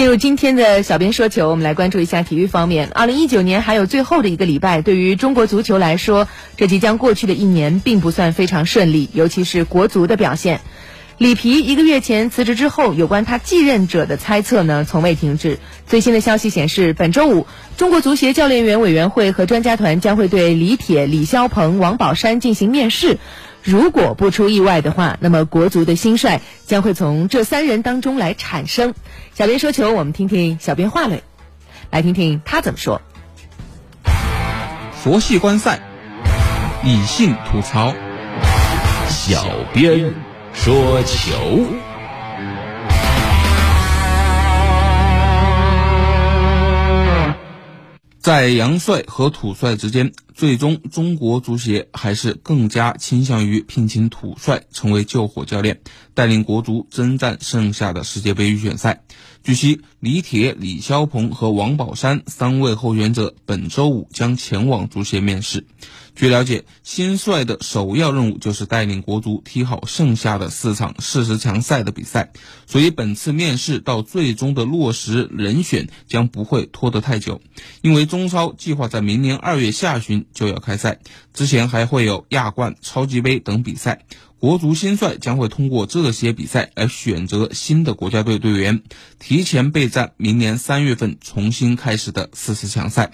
进入今天的小编说球，我们来关注一下体育方面。二零一九年还有最后的一个礼拜，对于中国足球来说，这即将过去的一年并不算非常顺利，尤其是国足的表现。里皮一个月前辞职之后，有关他继任者的猜测呢，从未停止。最新的消息显示，本周五，中国足协教练员委员会和专家团将会对李铁、李霄鹏、王宝山进行面试。如果不出意外的话，那么国足的新帅将会从这三人当中来产生。小编说球，我们听听小编话嘞，来听听他怎么说。佛系观赛，理性吐槽，小编说球。在杨帅和土帅之间，最终中国足协还是更加倾向于聘请土帅成为救火教练，带领国足征战剩下的世界杯预选赛。据悉，李铁、李霄鹏和王宝山三位候选者本周五将前往足协面试。据了解，新帅的首要任务就是带领国足踢好剩下的四场四十强赛的比赛，所以本次面试到最终的落实人选将不会拖得太久。因为中超计划在明年二月下旬就要开赛，之前还会有亚冠、超级杯等比赛。国足新帅将会通过这些比赛来选择新的国家队队员，提前备战明年三月份重新开始的四十强赛。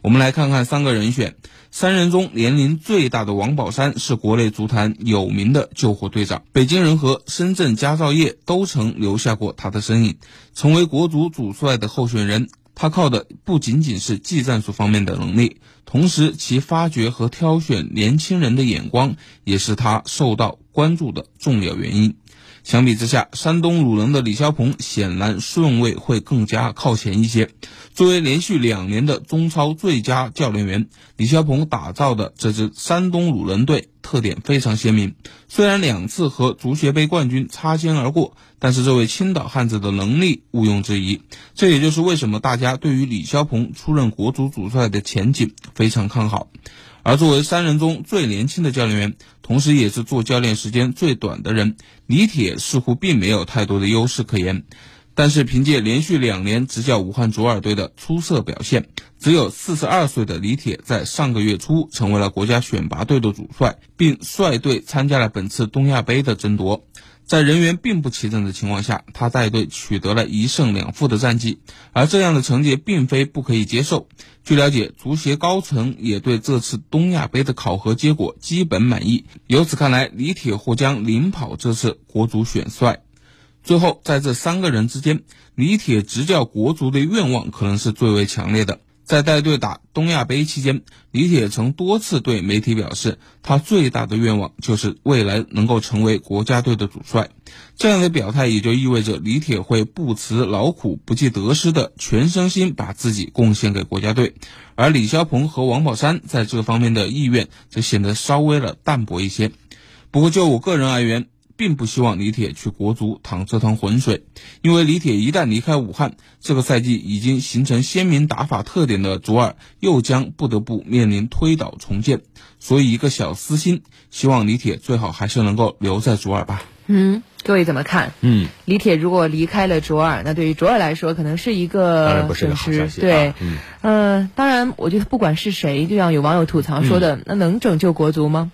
我们来看看三个人选，三人中年龄最大的王宝山是国内足坛有名的救火队长，北京人和深圳佳兆业都曾留下过他的身影，成为国足主帅的候选人。他靠的不仅仅是技战术方面的能力，同时其发掘和挑选年轻人的眼光也是他受到关注的重要原因。相比之下，山东鲁能的李霄鹏显然顺位会更加靠前一些。作为连续两年的中超最佳教练员，李霄鹏打造的这支山东鲁能队特点非常鲜明。虽然两次和足协杯冠军擦肩而过，但是这位青岛汉子的能力毋庸置疑。这也就是为什么大家对于李霄鹏出任国足主帅的前景非常看好。而作为三人中最年轻的教练员，同时也是做教练时间最短的人，李铁似乎并没有太多的优势可言。但是凭借连续两年执教武汉卓尔队的出色表现，只有四十二岁的李铁在上个月初成为了国家选拔队的主帅，并率队参加了本次东亚杯的争夺。在人员并不齐整的情况下，他带队取得了一胜两负的战绩，而这样的成绩并非不可以接受。据了解，足协高层也对这次东亚杯的考核结果基本满意。由此看来，李铁或将领跑这次国足选帅。最后，在这三个人之间，李铁执教国足的愿望可能是最为强烈的。在带队打东亚杯期间，李铁曾多次对媒体表示，他最大的愿望就是未来能够成为国家队的主帅。这样的表态也就意味着李铁会不辞劳苦、不计得失的全身心把自己贡献给国家队。而李霄鹏和王宝山在这方面的意愿则显得稍微了淡薄一些。不过，就我个人而言，并不希望李铁去国足淌这趟浑水，因为李铁一旦离开武汉，这个赛季已经形成鲜明打法特点的卓尔又将不得不面临推倒重建。所以，一个小私心，希望李铁最好还是能够留在卓尔吧。嗯，各位怎么看？嗯，李铁如果离开了卓尔，那对于卓尔来说，可能是一个损失。对，嗯，当然，我觉得不管是谁，就像有网友吐槽说的，那能拯救国足吗？